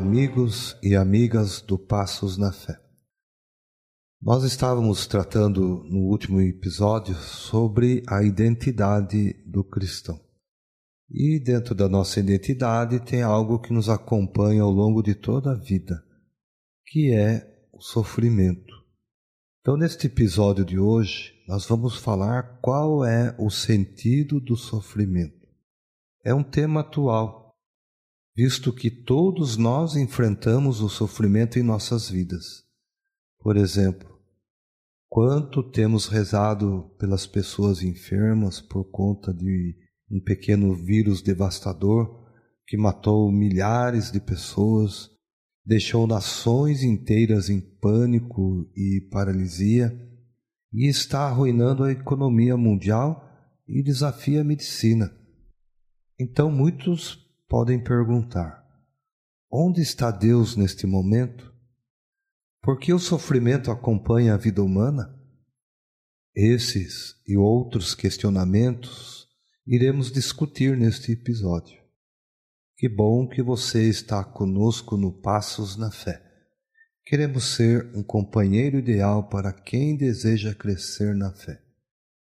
amigos e amigas do Passos na Fé. Nós estávamos tratando no último episódio sobre a identidade do cristão. E dentro da nossa identidade tem algo que nos acompanha ao longo de toda a vida, que é o sofrimento. Então, neste episódio de hoje, nós vamos falar qual é o sentido do sofrimento. É um tema atual, visto que todos nós enfrentamos o sofrimento em nossas vidas. Por exemplo, Quanto temos rezado pelas pessoas enfermas por conta de um pequeno vírus devastador que matou milhares de pessoas, deixou nações inteiras em pânico e paralisia e está arruinando a economia mundial e desafia a medicina. Então muitos podem perguntar: onde está Deus neste momento? Por que o sofrimento acompanha a vida humana? Esses e outros questionamentos iremos discutir neste episódio. Que bom que você está conosco no Passos na Fé. Queremos ser um companheiro ideal para quem deseja crescer na fé.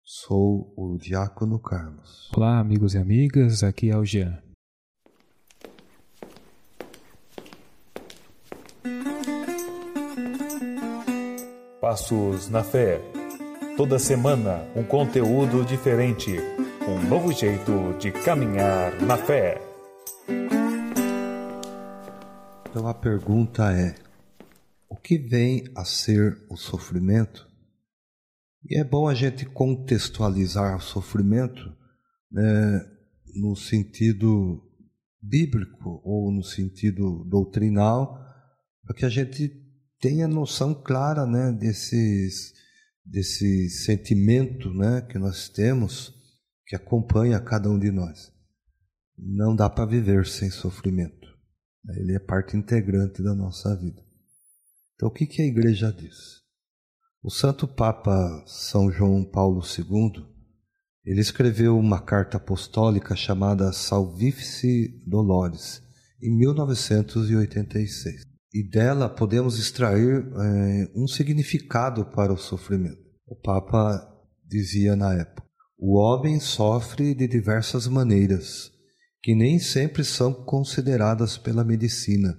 Sou o Diácono Carlos. Olá, amigos e amigas, aqui é o Jean. Passos na Fé. Toda semana um conteúdo diferente, um novo jeito de caminhar na fé. Então a pergunta é: o que vem a ser o sofrimento? E é bom a gente contextualizar o sofrimento né, no sentido bíblico ou no sentido doutrinal, para que a gente tenha noção clara né, desses, desse sentimento né, que nós temos, que acompanha cada um de nós. Não dá para viver sem sofrimento. Ele é parte integrante da nossa vida. Então, o que, que a igreja diz? O Santo Papa São João Paulo II, ele escreveu uma carta apostólica chamada Salvifice Dolores, em 1986 e dela podemos extrair é, um significado para o sofrimento. O Papa dizia na época: o homem sofre de diversas maneiras, que nem sempre são consideradas pela medicina,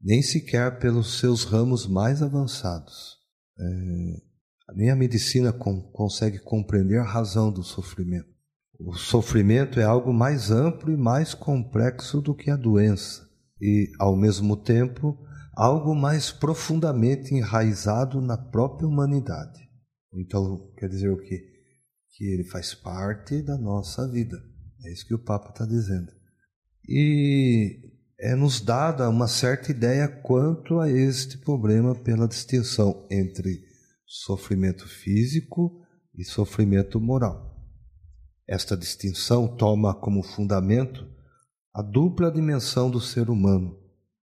nem sequer pelos seus ramos mais avançados. É, nem a medicina com, consegue compreender a razão do sofrimento. O sofrimento é algo mais amplo e mais complexo do que a doença, e, ao mesmo tempo, algo mais profundamente enraizado na própria humanidade. Então, quer dizer o quê? Que ele faz parte da nossa vida. É isso que o Papa está dizendo. E é nos dada uma certa ideia quanto a este problema pela distinção entre sofrimento físico e sofrimento moral. Esta distinção toma como fundamento a dupla dimensão do ser humano,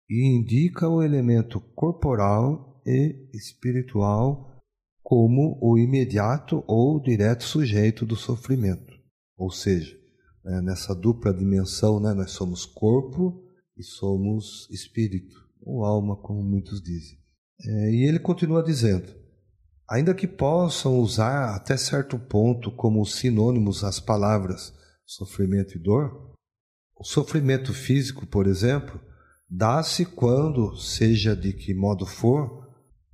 e indica o elemento corporal e espiritual como o imediato ou direto sujeito do sofrimento. Ou seja, né, nessa dupla dimensão, né, nós somos corpo e somos espírito, ou alma, como muitos dizem. É, e ele continua dizendo: ainda que possam usar até certo ponto como sinônimos as palavras sofrimento e dor, o sofrimento físico, por exemplo, Dá-se quando, seja de que modo for,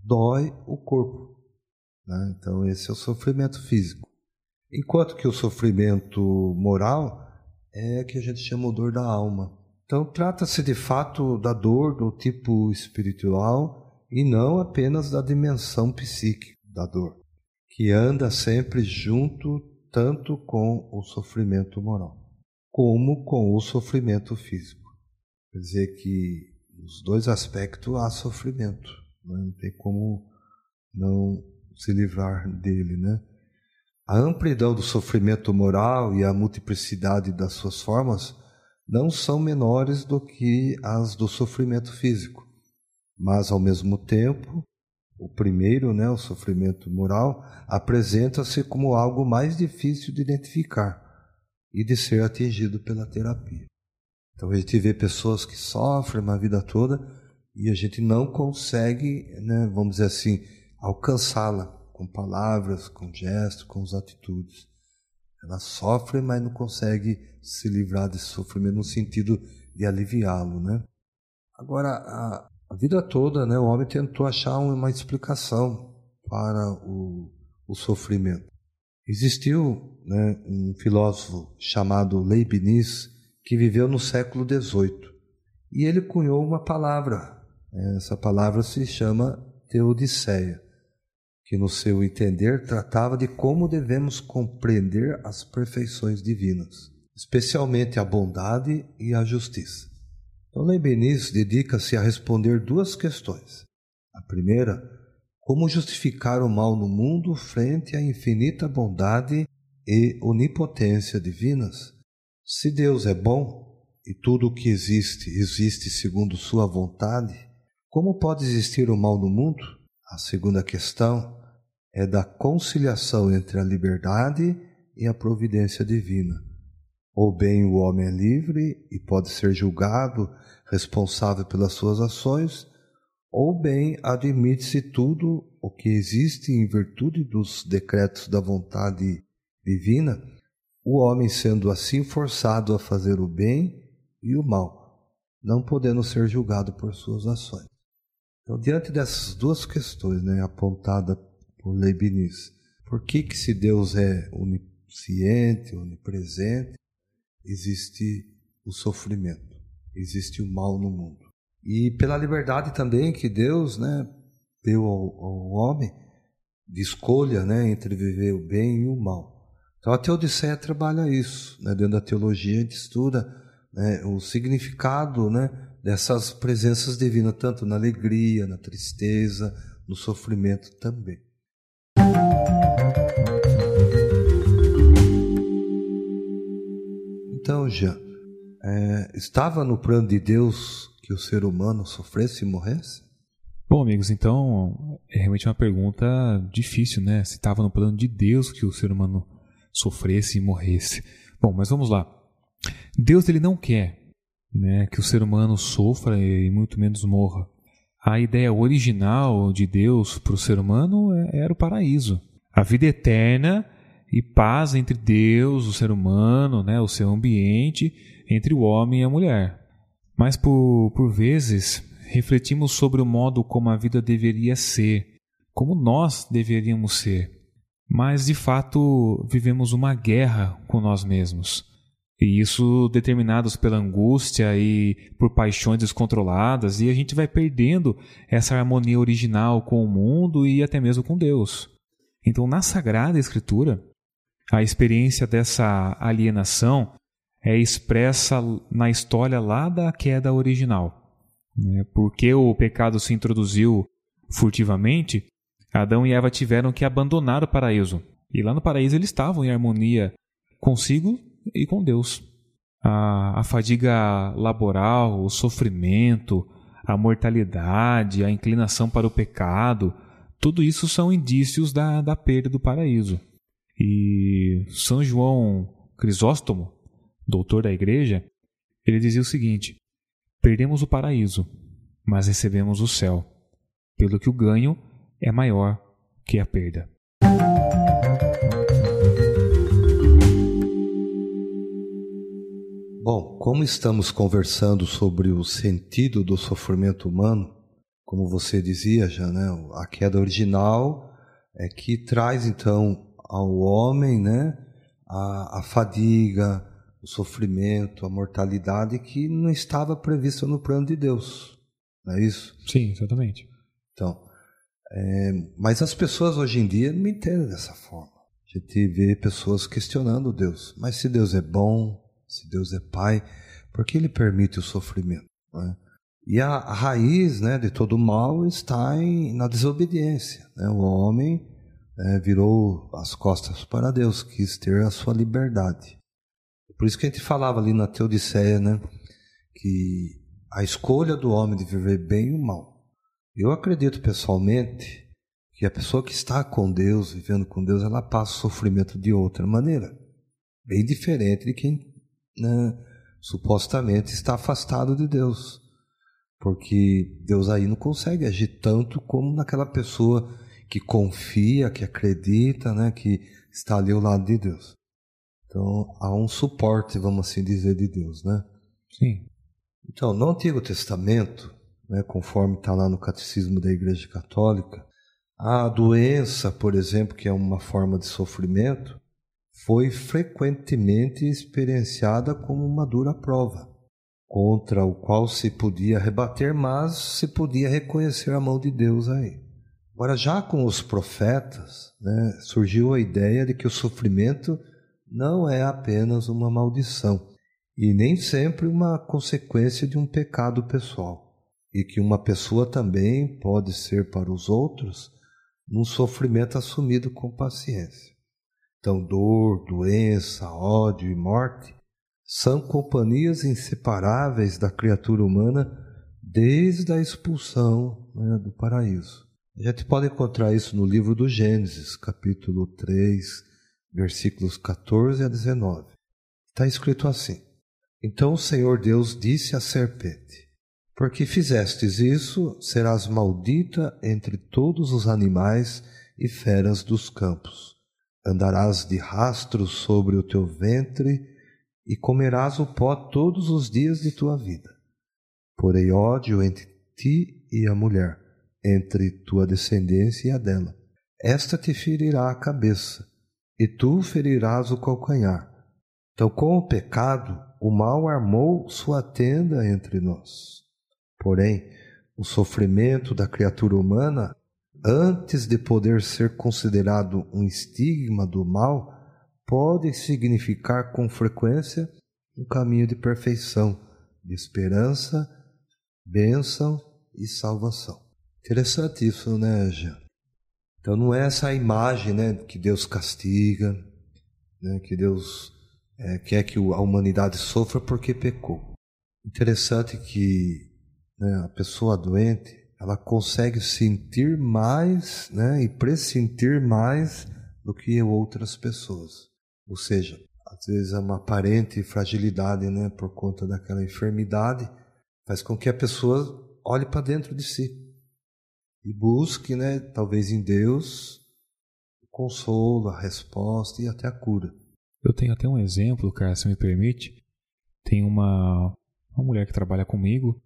dói o corpo. Né? Então, esse é o sofrimento físico. Enquanto que o sofrimento moral é que a gente chama dor da alma. Então, trata-se de fato da dor do tipo espiritual e não apenas da dimensão psíquica da dor, que anda sempre junto tanto com o sofrimento moral como com o sofrimento físico. Quer dizer que nos dois aspectos há sofrimento, né? não tem como não se livrar dele, né? A amplidão do sofrimento moral e a multiplicidade das suas formas não são menores do que as do sofrimento físico, mas ao mesmo tempo, o primeiro, né, o sofrimento moral, apresenta-se como algo mais difícil de identificar e de ser atingido pela terapia. Então a gente vê pessoas que sofrem uma vida toda e a gente não consegue, né, vamos dizer assim, alcançá-la com palavras, com gestos, com atitudes. Ela sofre, mas não consegue se livrar desse sofrimento no sentido de aliviá-lo, né? Agora, a, a, vida toda, né, o homem tentou achar uma explicação para o, o sofrimento. Existiu né, um filósofo chamado Leibniz que viveu no século XVIII e ele cunhou uma palavra. Essa palavra se chama Teodiceia que no seu entender tratava de como devemos compreender as perfeições divinas, especialmente a bondade e a justiça. Então, Leibniz dedica-se a responder duas questões. A primeira, como justificar o mal no mundo frente à infinita bondade e onipotência divinas? Se Deus é bom e tudo o que existe existe segundo Sua vontade, como pode existir o mal no mundo? A segunda questão é da conciliação entre a liberdade e a providência divina. Ou bem o homem é livre e pode ser julgado responsável pelas suas ações, ou bem admite-se tudo o que existe em virtude dos decretos da vontade divina, o homem sendo assim forçado a fazer o bem e o mal, não podendo ser julgado por suas ações. Então, diante dessas duas questões né, apontadas por Leibniz, por que, que se Deus é onisciente, onipresente, existe o sofrimento, existe o mal no mundo? E pela liberdade também que Deus né, deu ao, ao homem de escolha né, entre viver o bem e o mal. Então a Teodiceia trabalha isso, né, dentro da teologia a gente estuda né, o significado né, dessas presenças divinas, tanto na alegria, na tristeza, no sofrimento também. Então, Jean, é, estava no plano de Deus que o ser humano sofresse e morresse? Bom, amigos, então é realmente uma pergunta difícil, né? Se estava no plano de Deus que o ser humano sofresse e morresse. Bom, mas vamos lá. Deus ele não quer né, que o ser humano sofra e muito menos morra. A ideia original de Deus para o ser humano é, era o paraíso, a vida eterna e paz entre Deus, o ser humano, né, o seu ambiente, entre o homem e a mulher. Mas por, por vezes refletimos sobre o modo como a vida deveria ser, como nós deveríamos ser. Mas de fato vivemos uma guerra com nós mesmos. E isso determinados pela angústia e por paixões descontroladas, e a gente vai perdendo essa harmonia original com o mundo e até mesmo com Deus. Então, na Sagrada Escritura, a experiência dessa alienação é expressa na história lá da queda original. Né? Porque o pecado se introduziu furtivamente, Adão e Eva tiveram que abandonar o paraíso. E lá no paraíso eles estavam em harmonia consigo e com Deus. A, a fadiga laboral, o sofrimento, a mortalidade, a inclinação para o pecado, tudo isso são indícios da, da perda do paraíso. E São João Crisóstomo, doutor da igreja, ele dizia o seguinte: Perdemos o paraíso, mas recebemos o céu, pelo que o ganho é maior que a perda. Bom, como estamos conversando sobre o sentido do sofrimento humano, como você dizia já, né, a queda original é que traz então ao homem, né, a, a fadiga, o sofrimento, a mortalidade que não estava prevista no plano de Deus, não é isso? Sim, exatamente. Então, é, mas as pessoas hoje em dia não entendem dessa forma. A gente vê pessoas questionando Deus. Mas se Deus é bom, se Deus é Pai, por que Ele permite o sofrimento? É? E a, a, raiz né, de todo mal está em, na desobediência. Né? O homem é, virou as costas para Deus, quis ter a sua liberdade. Por isso que a gente falava ali na Teodiceia, né, que a escolha do homem de viver bem e o mal. Eu acredito pessoalmente que a pessoa que está com Deus, vivendo com Deus, ela passa o sofrimento de outra maneira, bem diferente de quem né, supostamente está afastado de Deus. Porque Deus aí não consegue agir tanto como naquela pessoa que confia, que acredita, né, que está ali ao lado de Deus. Então há um suporte, vamos assim dizer, de Deus, né? Sim. Então, no Antigo Testamento, né, conforme está lá no Catecismo da Igreja Católica, a doença, por exemplo, que é uma forma de sofrimento, foi frequentemente experienciada como uma dura prova, contra o qual se podia rebater, mas se podia reconhecer a mão de Deus aí. Agora, já com os profetas, né, surgiu a ideia de que o sofrimento não é apenas uma maldição e nem sempre uma consequência de um pecado pessoal, e que uma pessoa também pode ser para os outros num sofrimento assumido com paciência. Então, dor, doença, ódio e morte são companhias inseparáveis da criatura humana desde a expulsão né, do paraíso. A gente pode encontrar isso no livro do Gênesis, capítulo 3, versículos 14 a 19. Está escrito assim: Então o Senhor Deus disse à serpente: Porque fizestes isso, serás maldita entre todos os animais e feras dos campos Andarás de rastro sobre o teu ventre e comerás o pó todos os dias de tua vida. Porei ódio entre ti e a mulher, entre tua descendência e a dela. Esta te ferirá a cabeça, e tu ferirás o calcanhar. Então, com o pecado, o mal armou sua tenda entre nós. Porém, o sofrimento da criatura humana antes de poder ser considerado um estigma do mal, pode significar com frequência um caminho de perfeição, de esperança, bênção e salvação. Interessante isso, né, Jean? Então não é essa imagem, né, que Deus castiga, né, que Deus é, quer que a humanidade sofra porque pecou. Interessante que né, a pessoa doente ela consegue sentir mais né, e pressentir mais do que outras pessoas. Ou seja, às vezes é uma aparente fragilidade né, por conta daquela enfermidade, faz com que a pessoa olhe para dentro de si e busque, né, talvez em Deus, o consolo, a resposta e até a cura. Eu tenho até um exemplo, cara, se me permite. Tem uma, uma mulher que trabalha comigo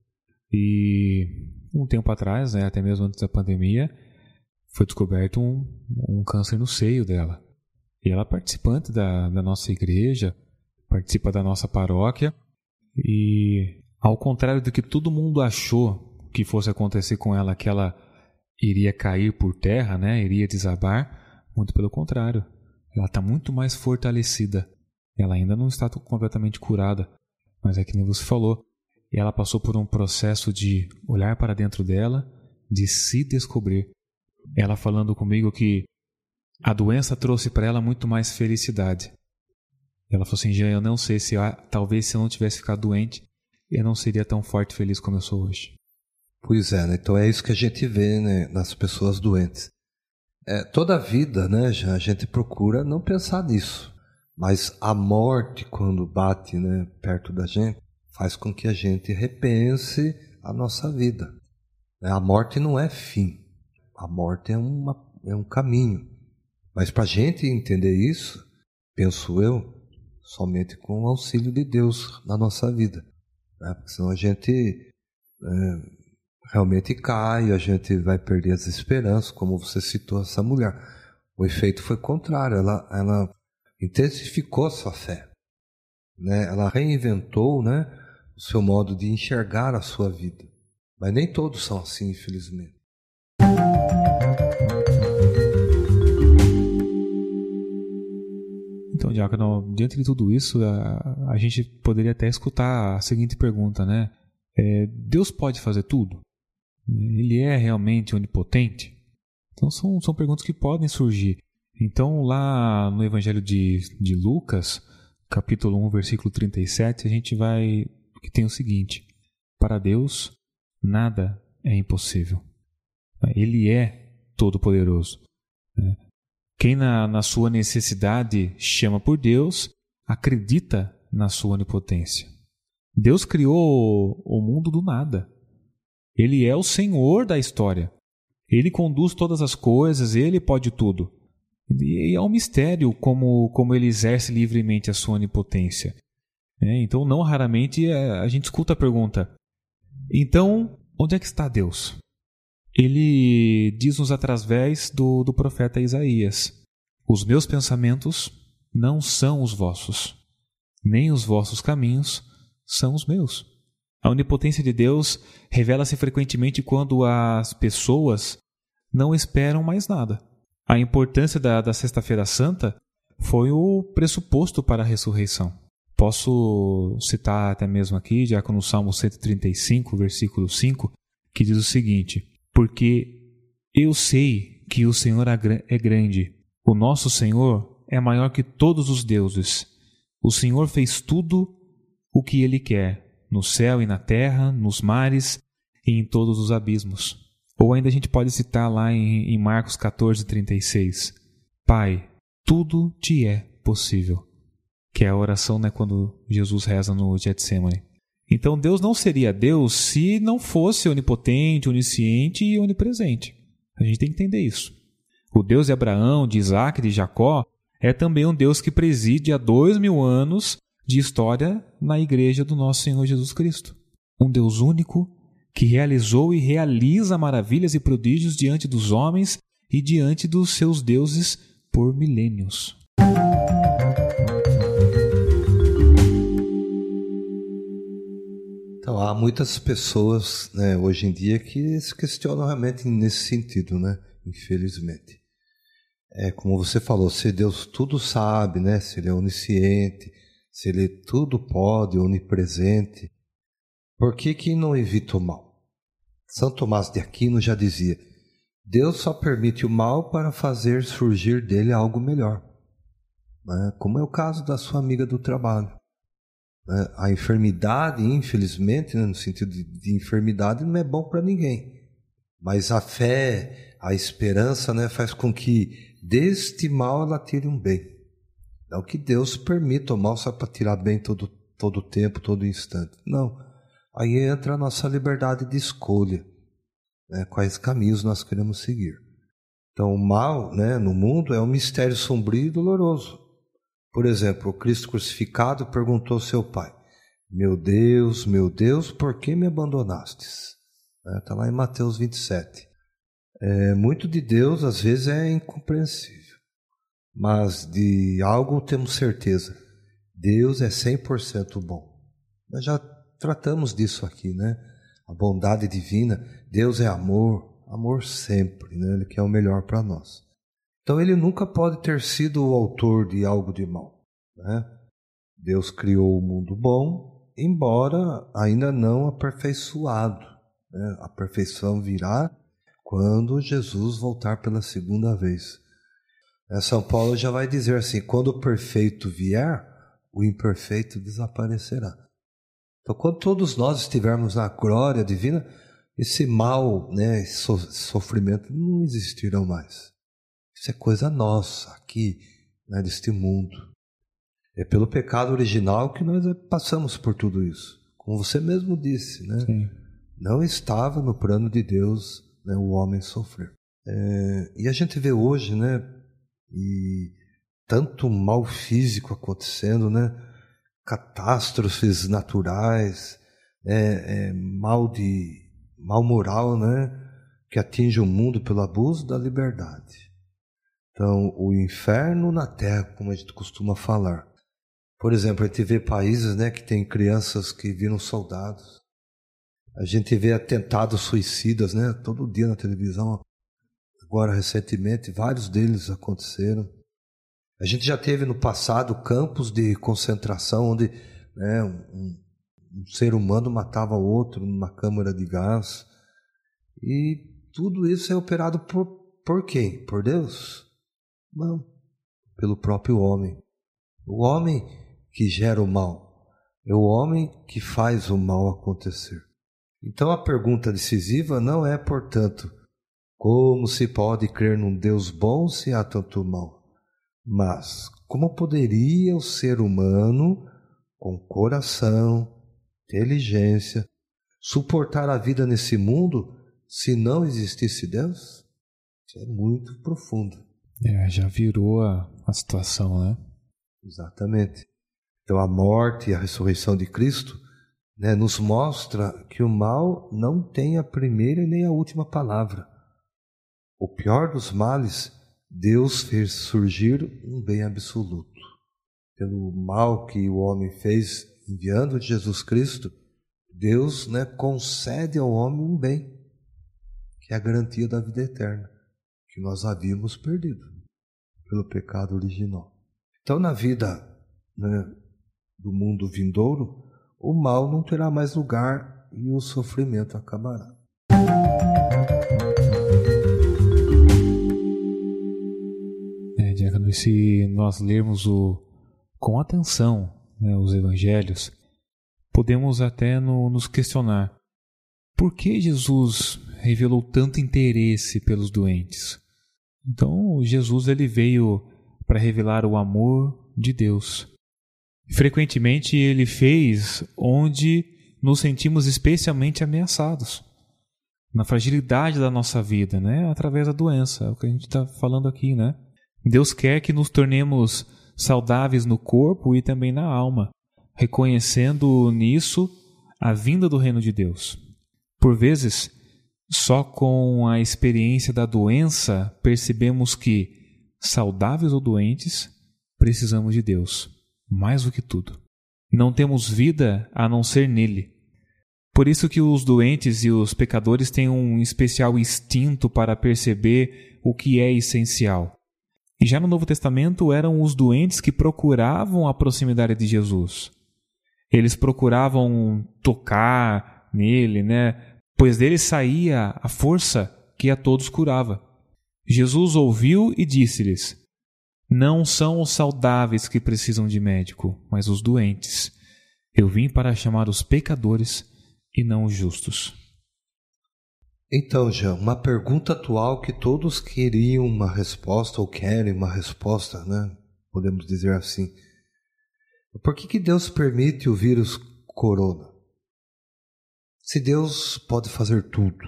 e um tempo atrás, né, até mesmo antes da pandemia, foi descoberto um, um câncer no seio dela. E ela é participante da, da nossa igreja, participa da nossa paróquia, e ao contrário do que todo mundo achou que fosse acontecer com ela, que ela iria cair por terra, né, iria desabar, muito pelo contrário. Ela está muito mais fortalecida. Ela ainda não está completamente curada, mas é que nem você falou, e ela passou por um processo de olhar para dentro dela, de se descobrir. Ela falando comigo que a doença trouxe para ela muito mais felicidade. Ela falou assim: Jean, eu não sei se talvez se eu não tivesse ficado doente, eu não seria tão forte e feliz como eu sou hoje. Pois é, né? então é isso que a gente vê né, nas pessoas doentes. É, toda a vida, né, já a gente procura não pensar nisso, mas a morte quando bate, né, perto da gente, faz com que a gente repense a nossa vida. A morte não é fim, a morte é, uma, é um caminho. Mas para a gente entender isso, penso eu, somente com o auxílio de Deus na nossa vida. Né? Porque senão a gente é, realmente cai, a gente vai perder as esperanças, como você citou essa mulher. O efeito foi contrário, ela, ela intensificou sua fé. Né? Ela reinventou né, o seu modo de enxergar a sua vida. Mas nem todos são assim, infelizmente. Então, Diácono, diante de tudo isso, a, a gente poderia até escutar a seguinte pergunta, né? É, Deus pode fazer tudo? Ele é realmente onipotente? Então, são, são perguntas que podem surgir. Então, lá no Evangelho de, de Lucas, capítulo 1, versículo 37, a gente vai que tem o seguinte: para Deus, nada é impossível. Ele é todo-poderoso. Né? Quem, na, na sua necessidade, chama por Deus, acredita na sua onipotência. Deus criou o mundo do nada. Ele é o Senhor da história. Ele conduz todas as coisas, ele pode tudo. E é um mistério como, como ele exerce livremente a sua onipotência. É, então, não raramente é, a gente escuta a pergunta: então, onde é que está Deus? Ele diz-nos através do, do profeta Isaías: Os meus pensamentos não são os vossos, nem os vossos caminhos são os meus. A onipotência de Deus revela-se frequentemente quando as pessoas não esperam mais nada. A importância da, da Sexta-feira Santa foi o pressuposto para a ressurreição. Posso citar até mesmo aqui, já no Salmo 135, versículo 5, que diz o seguinte: Porque eu sei que o Senhor é grande, o nosso Senhor é maior que todos os deuses. O Senhor fez tudo o que ele quer, no céu e na terra, nos mares e em todos os abismos. Ou ainda a gente pode citar lá em, em Marcos 14, 36. Pai, tudo te é possível. Que é a oração né, quando Jesus reza no Getsemane. Então Deus não seria Deus se não fosse onipotente, onisciente e onipresente. A gente tem que entender isso. O Deus de Abraão, de Isaac de Jacó é também um Deus que preside há dois mil anos de história na igreja do nosso Senhor Jesus Cristo. Um Deus único, que realizou e realiza maravilhas e prodígios diante dos homens e diante dos seus deuses por milênios. Então, há muitas pessoas né, hoje em dia que se questionam realmente nesse sentido, né? infelizmente. É como você falou, se Deus tudo sabe, né? se Ele é onisciente, se Ele tudo pode, onipresente, por que, que não evita o mal? São Tomás de Aquino já dizia: Deus só permite o mal para fazer surgir dele algo melhor. Né? Como é o caso da sua amiga do trabalho. Né? A enfermidade, infelizmente, né, no sentido de, de enfermidade, não é bom para ninguém. Mas a fé, a esperança, né, faz com que deste mal ela tire um bem. Não que Deus permita o mal só para tirar bem todo todo tempo, todo instante. Não. Aí entra a nossa liberdade de escolha, né? quais caminhos nós queremos seguir. Então, o mal né, no mundo é um mistério sombrio e doloroso. Por exemplo, o Cristo crucificado perguntou ao seu pai: Meu Deus, meu Deus, por que me abandonastes? Está né, lá em Mateus 27. É, muito de Deus às vezes é incompreensível, mas de algo temos certeza: Deus é 100% bom. Nós já tratamos disso aqui, né? A bondade divina, Deus é amor, amor sempre, né? Ele quer o melhor para nós. Então ele nunca pode ter sido o autor de algo de mal, né? Deus criou o mundo bom, embora ainda não aperfeiçoado. Né? A perfeição virá quando Jesus voltar pela segunda vez. É, São Paulo já vai dizer assim: quando o perfeito vier, o imperfeito desaparecerá. Então, quando todos nós estivermos na glória divina, esse mal, né, sofrimento não existirão mais. Isso é coisa nossa aqui, né, deste mundo. É pelo pecado original que nós passamos por tudo isso. Como você mesmo disse, né? Sim. Não estava no plano de Deus né, o homem sofrer. É, e a gente vê hoje, né? E tanto mal físico acontecendo, né? catástrofes naturais, é, é, mal de mal moral, né, que atinge o mundo pelo abuso da liberdade. Então, o inferno na terra, como a gente costuma falar. Por exemplo, a gente vê países, né, que tem crianças que viram soldados. A gente vê atentados suicidas, né, todo dia na televisão. Agora, recentemente, vários deles aconteceram. A gente já teve no passado campos de concentração onde né, um, um ser humano matava outro numa câmara de gás. E tudo isso é operado por, por quem? Por Deus? Não, pelo próprio homem. O homem que gera o mal. É o homem que faz o mal acontecer. Então a pergunta decisiva não é, portanto, como se pode crer num Deus bom se há tanto mal? Mas como poderia o ser humano, com coração, inteligência, suportar a vida nesse mundo se não existisse Deus? Isso é muito profundo. É, já virou a, a situação, né? Exatamente. Então a morte e a ressurreição de Cristo né, nos mostra que o mal não tem a primeira nem a última palavra. O pior dos males, Deus fez surgir um bem absoluto. Pelo mal que o homem fez enviando Jesus Cristo, Deus né, concede ao homem um bem, que é a garantia da vida eterna, que nós havíamos perdido pelo pecado original. Então, na vida né, do mundo vindouro, o mal não terá mais lugar e o sofrimento acabará. É, Diácono, se nós lermos o, com atenção né, os evangelhos, podemos até no, nos questionar por que Jesus revelou tanto interesse pelos doentes. Então, Jesus ele veio para revelar o amor de Deus. Frequentemente ele fez onde nos sentimos especialmente ameaçados, na fragilidade da nossa vida, né? Através da doença, é o que a gente está falando aqui, né? Deus quer que nos tornemos saudáveis no corpo e também na alma, reconhecendo nisso a vinda do reino de Deus. Por vezes, só com a experiência da doença percebemos que, saudáveis ou doentes, precisamos de Deus, mais do que tudo. Não temos vida a não ser nele. Por isso que os doentes e os pecadores têm um especial instinto para perceber o que é essencial. E já no Novo Testamento eram os doentes que procuravam a proximidade de Jesus. Eles procuravam tocar nele, né? Pois dele saía a força que a todos curava. Jesus ouviu e disse-lhes: Não são os saudáveis que precisam de médico, mas os doentes. Eu vim para chamar os pecadores e não os justos. Então, Jean, uma pergunta atual que todos queriam uma resposta ou querem uma resposta, né? Podemos dizer assim. Por que, que Deus permite o vírus corona? Se Deus pode fazer tudo,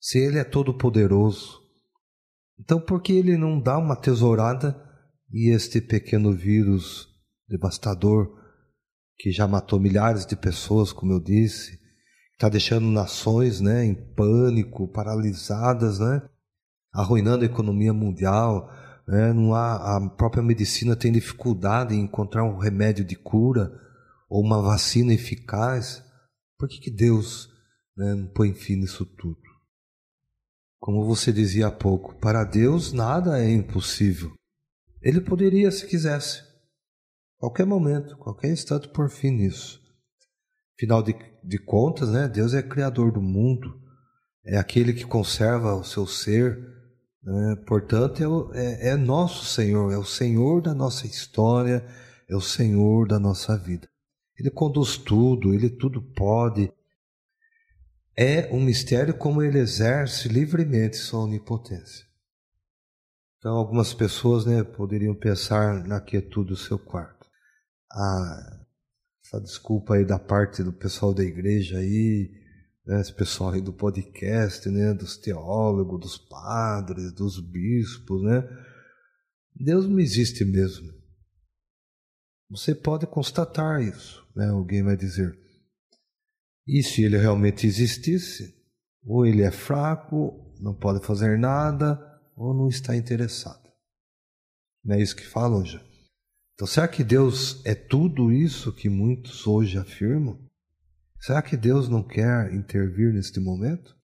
se Ele é todo poderoso, então por que Ele não dá uma tesourada e este pequeno vírus devastador que já matou milhares de pessoas, como eu disse, está deixando nações né, em pânico, paralisadas, né, arruinando a economia mundial. Né, não há, a própria medicina tem dificuldade em encontrar um remédio de cura ou uma vacina eficaz. Por que, que Deus né, não põe fim nisso tudo? Como você dizia há pouco, para Deus nada é impossível. Ele poderia, se quisesse, qualquer momento, qualquer instante, por fim nisso. Afinal de, de contas, né, Deus é criador do mundo, é aquele que conserva o seu ser, né, portanto, é, é, é nosso Senhor, é o Senhor da nossa história, é o Senhor da nossa vida. Ele conduz tudo, ele tudo pode. É um mistério como ele exerce livremente sua onipotência. Então, algumas pessoas né, poderiam pensar na quietude do seu quarto. Ah, essa desculpa aí da parte do pessoal da igreja aí, né, esse pessoal aí do podcast, né, dos teólogos, dos padres, dos bispos, né? Deus não existe mesmo. Você pode constatar isso, né? Alguém vai dizer. E se ele realmente existisse, ou ele é fraco, não pode fazer nada, ou não está interessado. Não é isso que falam já. Então, será que Deus é tudo isso que muitos hoje afirmam? Será que Deus não quer intervir neste momento?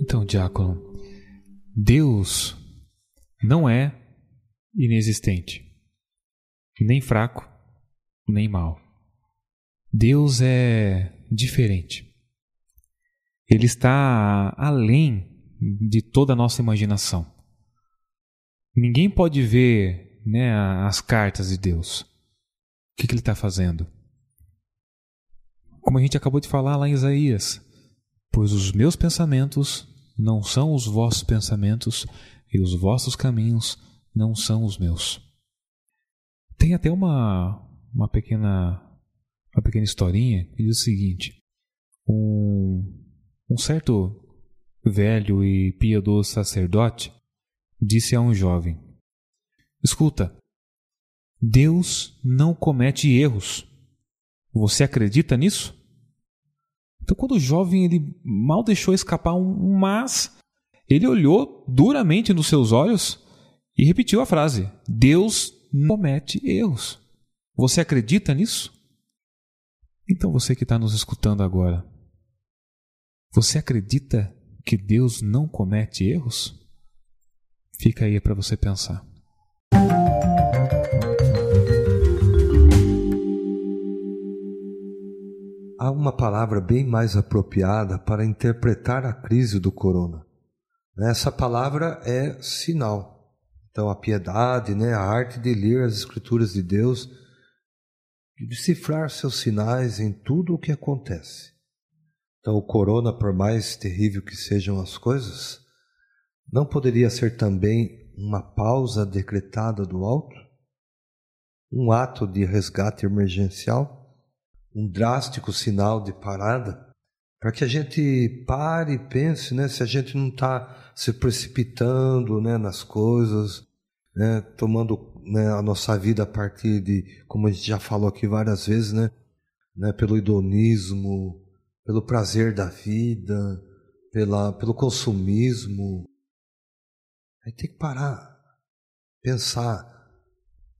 Então, diácono, Deus não é inexistente, nem fraco, nem mal. Deus é diferente. Ele está além de toda a nossa imaginação. Ninguém pode ver né, as cartas de Deus. O que, que ele está fazendo? Como a gente acabou de falar lá em Isaías: Pois os meus pensamentos não são os vossos pensamentos, e os vossos caminhos não são os meus. Tem até uma, uma pequena uma pequena historinha que diz o seguinte: um, um certo velho e piedoso sacerdote disse a um jovem: Escuta, Deus não comete erros. Você acredita nisso? Então, quando o jovem ele mal deixou escapar um mas, ele olhou duramente nos seus olhos e repetiu a frase: Deus não comete erros. Você acredita nisso? Então, você que está nos escutando agora, você acredita que Deus não comete erros? Fica aí para você pensar. Há uma palavra bem mais apropriada para interpretar a crise do corona. Essa palavra é sinal. Então, a piedade, né, a arte de ler as Escrituras de Deus, de decifrar seus sinais em tudo o que acontece. Então, o corona, por mais terrível que sejam as coisas, não poderia ser também uma pausa decretada do alto? Um ato de resgate emergencial? Um drástico sinal de parada? Para que a gente pare e pense né, se a gente não está se precipitando né, nas coisas, né, tomando né, a nossa vida a partir de, como a gente já falou aqui várias vezes, né, né, pelo hedonismo, pelo prazer da vida, pela, pelo consumismo. Aí tem que parar, pensar.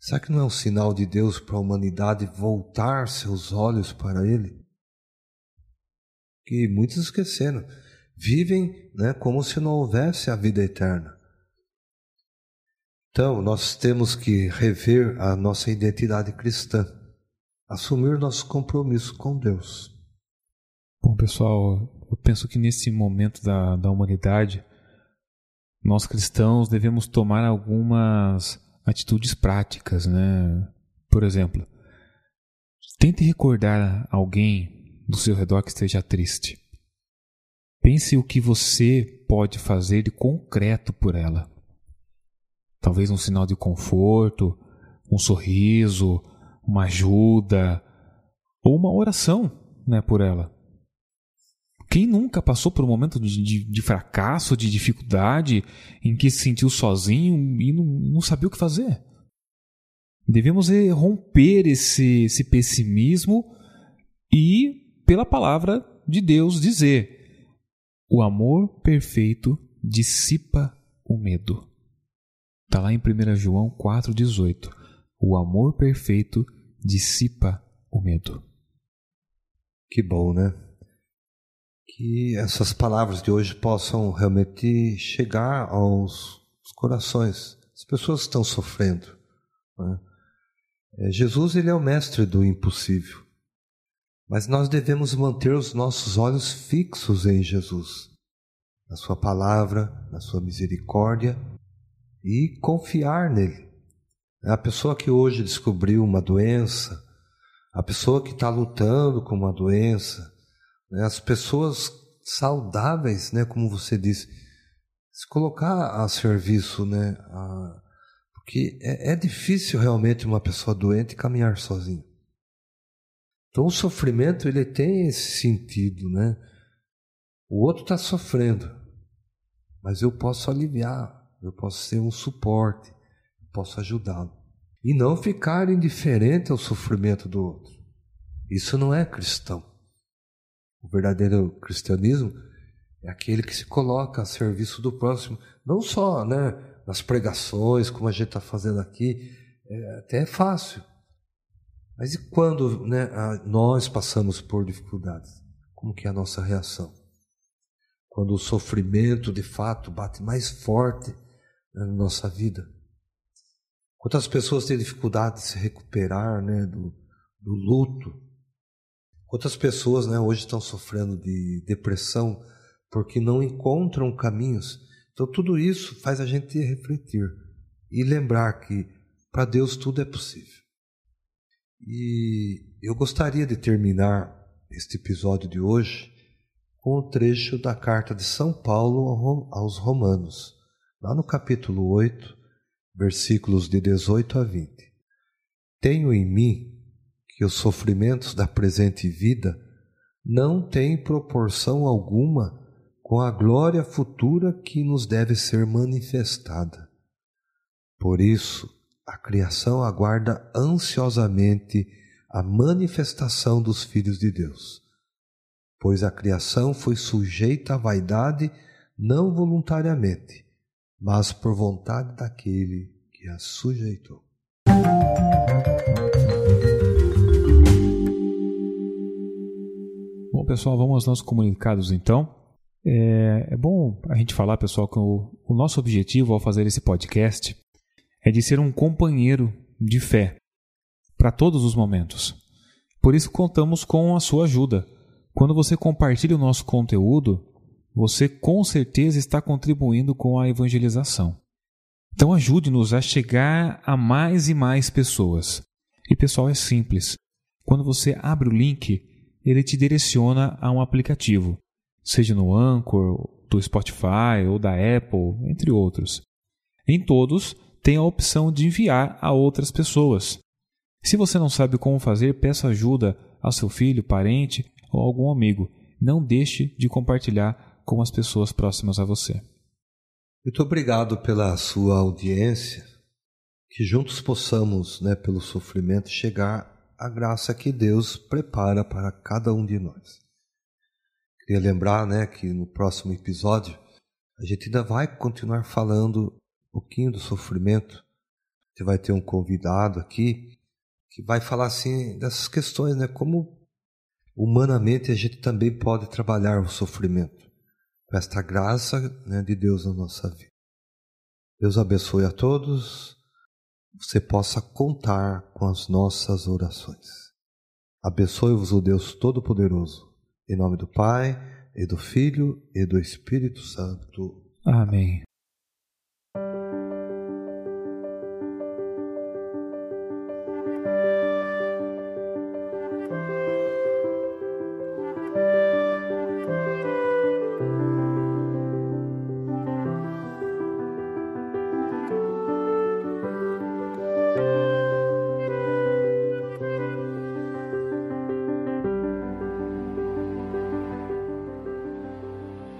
Será que não é um sinal de Deus para a humanidade voltar seus olhos para Ele? Que muitos esqueceram. Vivem né, como se não houvesse a vida eterna. Então, nós temos que rever a nossa identidade cristã, assumir nosso compromisso com Deus. Bom, pessoal, eu penso que nesse momento da, da humanidade, nós cristãos devemos tomar algumas atitudes práticas, né? Por exemplo, tente recordar alguém do seu redor que esteja triste. Pense o que você pode fazer de concreto por ela. Talvez um sinal de conforto, um sorriso, uma ajuda ou uma oração né, por ela. Quem nunca passou por um momento de, de, de fracasso, de dificuldade, em que se sentiu sozinho e não, não sabia o que fazer? Devemos romper esse, esse pessimismo e, pela palavra de Deus, dizer: o amor perfeito dissipa o medo. Está lá em 1 João 4,18. O amor perfeito dissipa o medo. Que bom, né? que essas palavras de hoje possam realmente chegar aos corações. As pessoas estão sofrendo. Né? É, Jesus ele é o mestre do impossível, mas nós devemos manter os nossos olhos fixos em Jesus, na Sua palavra, na Sua misericórdia e confiar nele. A pessoa que hoje descobriu uma doença, a pessoa que está lutando com uma doença, né? As pessoas saudáveis, né, como você disse, se colocar a serviço, né, a, porque é, é difícil realmente uma pessoa doente caminhar sozinha. Então o sofrimento ele tem esse sentido, né? O outro está sofrendo, mas eu posso aliviar, eu posso ser um suporte, eu posso ajudá-lo. E não ficar indiferente ao sofrimento do outro. Isso não é cristão. O verdadeiro cristianismo é aquele que se coloca a serviço do próximo, não só né, nas pregações, como a gente está fazendo aqui, é, até é fácil. Mas e quando né, nós passamos por dificuldades? Como que é a nossa reação? Quando o sofrimento de fato bate mais forte na nossa vida? Quantas pessoas têm dificuldade de se recuperar né, do, do luto, Quantas pessoas né, hoje estão sofrendo de depressão porque não encontram caminhos? Então, tudo isso faz a gente refletir e lembrar que para Deus tudo é possível. E eu gostaria de terminar este episódio de hoje com um trecho da carta de São Paulo aos Romanos, lá no capítulo 8, versículos de 18 a 20. Tenho em mim que os sofrimentos da presente vida não têm proporção alguma com a glória futura que nos deve ser manifestada. Por isso, a criação aguarda ansiosamente a manifestação dos filhos de Deus, pois a criação foi sujeita à vaidade não voluntariamente, mas por vontade daquele que a sujeitou. Bom, pessoal, vamos aos nossos comunicados então. É, é bom a gente falar, pessoal, que o, o nosso objetivo ao fazer esse podcast é de ser um companheiro de fé para todos os momentos. Por isso contamos com a sua ajuda. Quando você compartilha o nosso conteúdo, você com certeza está contribuindo com a evangelização. Então ajude-nos a chegar a mais e mais pessoas. E pessoal, é simples. Quando você abre o link, ele te direciona a um aplicativo, seja no Anchor, do Spotify ou da Apple, entre outros. Em todos, tem a opção de enviar a outras pessoas. Se você não sabe como fazer, peça ajuda ao seu filho, parente ou algum amigo. Não deixe de compartilhar com as pessoas próximas a você. Muito obrigado pela sua audiência, que juntos possamos, né, pelo sofrimento, chegar à graça que Deus prepara para cada um de nós. Queria lembrar, né, que no próximo episódio a gente ainda vai continuar falando um pouquinho do sofrimento. Você vai ter um convidado aqui que vai falar assim dessas questões, né, como humanamente a gente também pode trabalhar o sofrimento com esta graça né, de Deus na nossa vida. Deus abençoe a todos, você possa contar com as nossas orações. Abençoe-vos o Deus Todo-Poderoso, em nome do Pai, e do Filho e do Espírito Santo. Amém.